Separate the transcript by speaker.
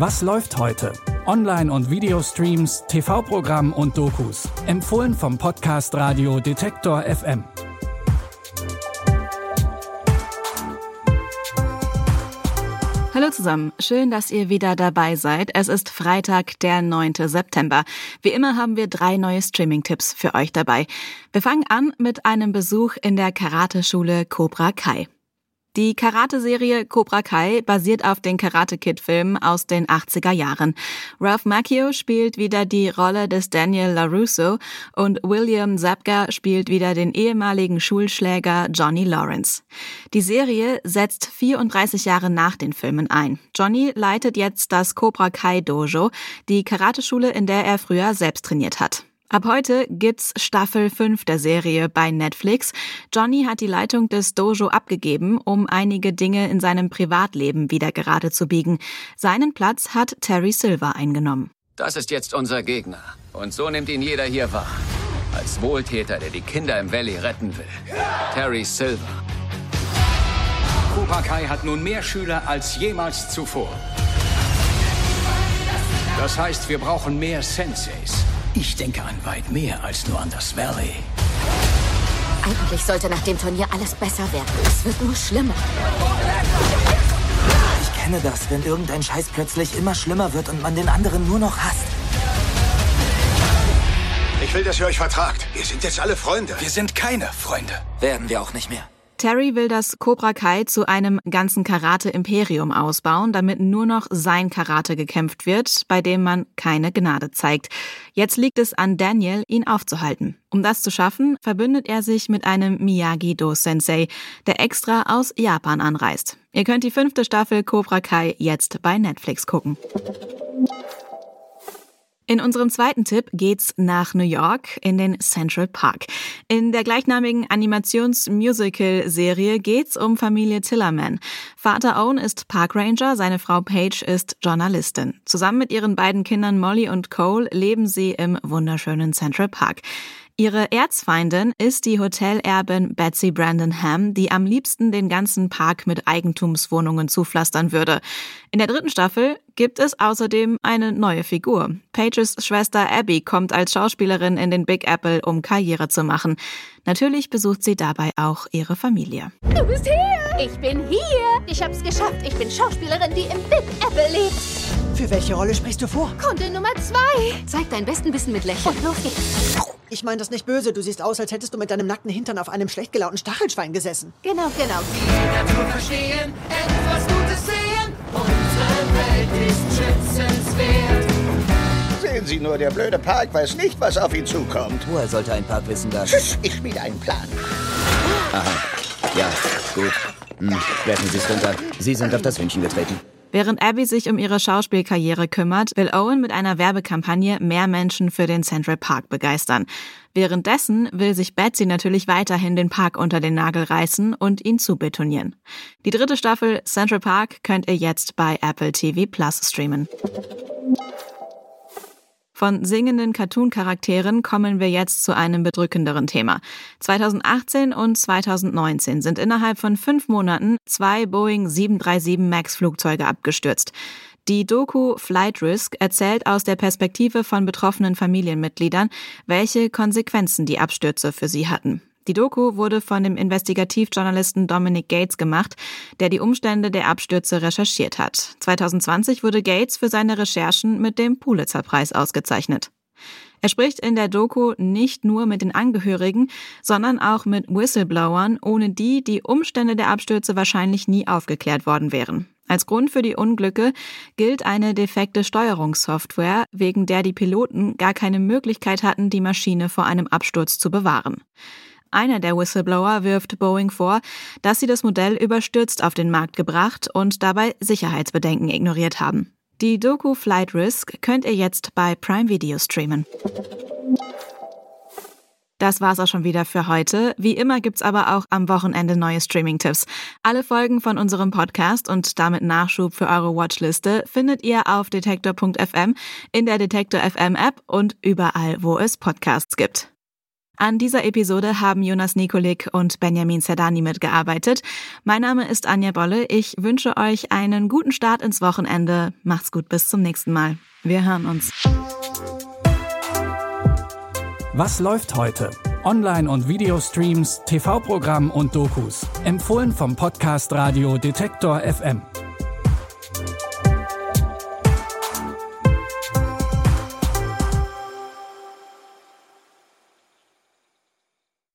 Speaker 1: Was läuft heute? Online- und Videostreams, TV-Programm und Dokus. Empfohlen vom Podcast Radio Detektor FM.
Speaker 2: Hallo zusammen, schön, dass ihr wieder dabei seid. Es ist Freitag, der 9. September. Wie immer haben wir drei neue Streaming-Tipps für euch dabei. Wir fangen an mit einem Besuch in der Karateschule Cobra Kai. Die Karate-Serie Cobra Kai basiert auf den Karate Kid-Filmen aus den 80er Jahren. Ralph Macchio spielt wieder die Rolle des Daniel LaRusso und William Zabka spielt wieder den ehemaligen Schulschläger Johnny Lawrence. Die Serie setzt 34 Jahre nach den Filmen ein. Johnny leitet jetzt das Cobra Kai Dojo, die Karateschule, in der er früher selbst trainiert hat. Ab heute gibt's Staffel 5 der Serie bei Netflix. Johnny hat die Leitung des Dojo abgegeben, um einige Dinge in seinem Privatleben wieder gerade zu biegen. Seinen Platz hat Terry Silver eingenommen.
Speaker 3: Das ist jetzt unser Gegner. Und so nimmt ihn jeder hier wahr. Als Wohltäter, der die Kinder im Valley retten will. Terry Silver.
Speaker 4: Cobra Kai hat nun mehr Schüler als jemals zuvor. Das heißt, wir brauchen mehr Senseis. Ich denke an weit mehr als nur an das Valley.
Speaker 5: Eigentlich sollte nach dem Turnier alles besser werden. Es wird nur schlimmer.
Speaker 6: Ich kenne das, wenn irgendein Scheiß plötzlich immer schlimmer wird und man den anderen nur noch hasst.
Speaker 7: Ich will, dass ihr euch vertragt. Wir sind jetzt alle Freunde.
Speaker 4: Wir sind keine Freunde.
Speaker 6: Werden wir auch nicht mehr.
Speaker 2: Terry will das Cobra Kai zu einem ganzen Karate-Imperium ausbauen, damit nur noch sein Karate gekämpft wird, bei dem man keine Gnade zeigt. Jetzt liegt es an Daniel, ihn aufzuhalten. Um das zu schaffen, verbündet er sich mit einem Miyagi-Do-Sensei, der extra aus Japan anreist. Ihr könnt die fünfte Staffel Cobra Kai jetzt bei Netflix gucken. In unserem zweiten Tipp geht's nach New York in den Central Park. In der gleichnamigen Animations-Musical-Serie geht's um Familie Tillerman. Vater Owen ist Parkranger, seine Frau Paige ist Journalistin. Zusammen mit ihren beiden Kindern Molly und Cole leben sie im wunderschönen Central Park. Ihre Erzfeindin ist die Hotelerbin Betsy Brandon Ham, die am liebsten den ganzen Park mit Eigentumswohnungen zupflastern würde. In der dritten Staffel gibt es außerdem eine neue Figur. Pages Schwester Abby kommt als Schauspielerin in den Big Apple, um Karriere zu machen. Natürlich besucht sie dabei auch ihre Familie.
Speaker 5: Du bist hier! Ich bin hier! Ich hab's geschafft. Ich bin Schauspielerin, die im Big Apple lebt.
Speaker 8: Für welche Rolle sprichst du vor?
Speaker 5: Kunde Nummer zwei. Zeig dein besten Wissen mit Lächeln. Und los geht's.
Speaker 8: Ich meine das nicht böse. Du siehst aus, als hättest du mit deinem nackten Hintern auf einem schlecht gelaunten Stachelschwein gesessen.
Speaker 5: Genau, genau.
Speaker 9: Natur verstehen, etwas Gutes sehen. Unsere Welt ist schützenswert.
Speaker 7: Sehen Sie nur, der blöde Park weiß nicht, was auf ihn zukommt.
Speaker 6: Woher sollte ein Park wissen, dass...
Speaker 7: Tschüss, ich schmiede einen Plan.
Speaker 6: Ja, gut. Hm, werfen Sie es runter. Sie sind auf das Hündchen getreten.
Speaker 2: Während Abby sich um ihre Schauspielkarriere kümmert, will Owen mit einer Werbekampagne mehr Menschen für den Central Park begeistern. Währenddessen will sich Betsy natürlich weiterhin den Park unter den Nagel reißen und ihn zubetonieren. Die dritte Staffel Central Park könnt ihr jetzt bei Apple TV Plus streamen. Von singenden Cartoon-Charakteren kommen wir jetzt zu einem bedrückenderen Thema. 2018 und 2019 sind innerhalb von fünf Monaten zwei Boeing 737 MAX-Flugzeuge abgestürzt. Die Doku Flight Risk erzählt aus der Perspektive von betroffenen Familienmitgliedern, welche Konsequenzen die Abstürze für sie hatten. Die Doku wurde von dem Investigativjournalisten Dominic Gates gemacht, der die Umstände der Abstürze recherchiert hat. 2020 wurde Gates für seine Recherchen mit dem Pulitzer-Preis ausgezeichnet. Er spricht in der Doku nicht nur mit den Angehörigen, sondern auch mit Whistleblowern, ohne die die Umstände der Abstürze wahrscheinlich nie aufgeklärt worden wären. Als Grund für die Unglücke gilt eine defekte Steuerungssoftware, wegen der die Piloten gar keine Möglichkeit hatten, die Maschine vor einem Absturz zu bewahren. Einer der Whistleblower wirft Boeing vor, dass sie das Modell überstürzt auf den Markt gebracht und dabei Sicherheitsbedenken ignoriert haben. Die Doku Flight Risk könnt ihr jetzt bei Prime Video streamen. Das war's auch schon wieder für heute. Wie immer gibt's aber auch am Wochenende neue Streaming-Tipps. Alle Folgen von unserem Podcast und damit Nachschub für eure Watchliste findet ihr auf detektor.fm, in der Detektor FM App und überall, wo es Podcasts gibt. An dieser Episode haben Jonas Nikolik und Benjamin Zerdani mitgearbeitet. Mein Name ist Anja Bolle. Ich wünsche euch einen guten Start ins Wochenende. Macht's gut, bis zum nächsten Mal. Wir hören uns.
Speaker 1: Was läuft heute? Online- und Videostreams, TV-Programm und Dokus. Empfohlen vom Podcast Radio Detektor FM.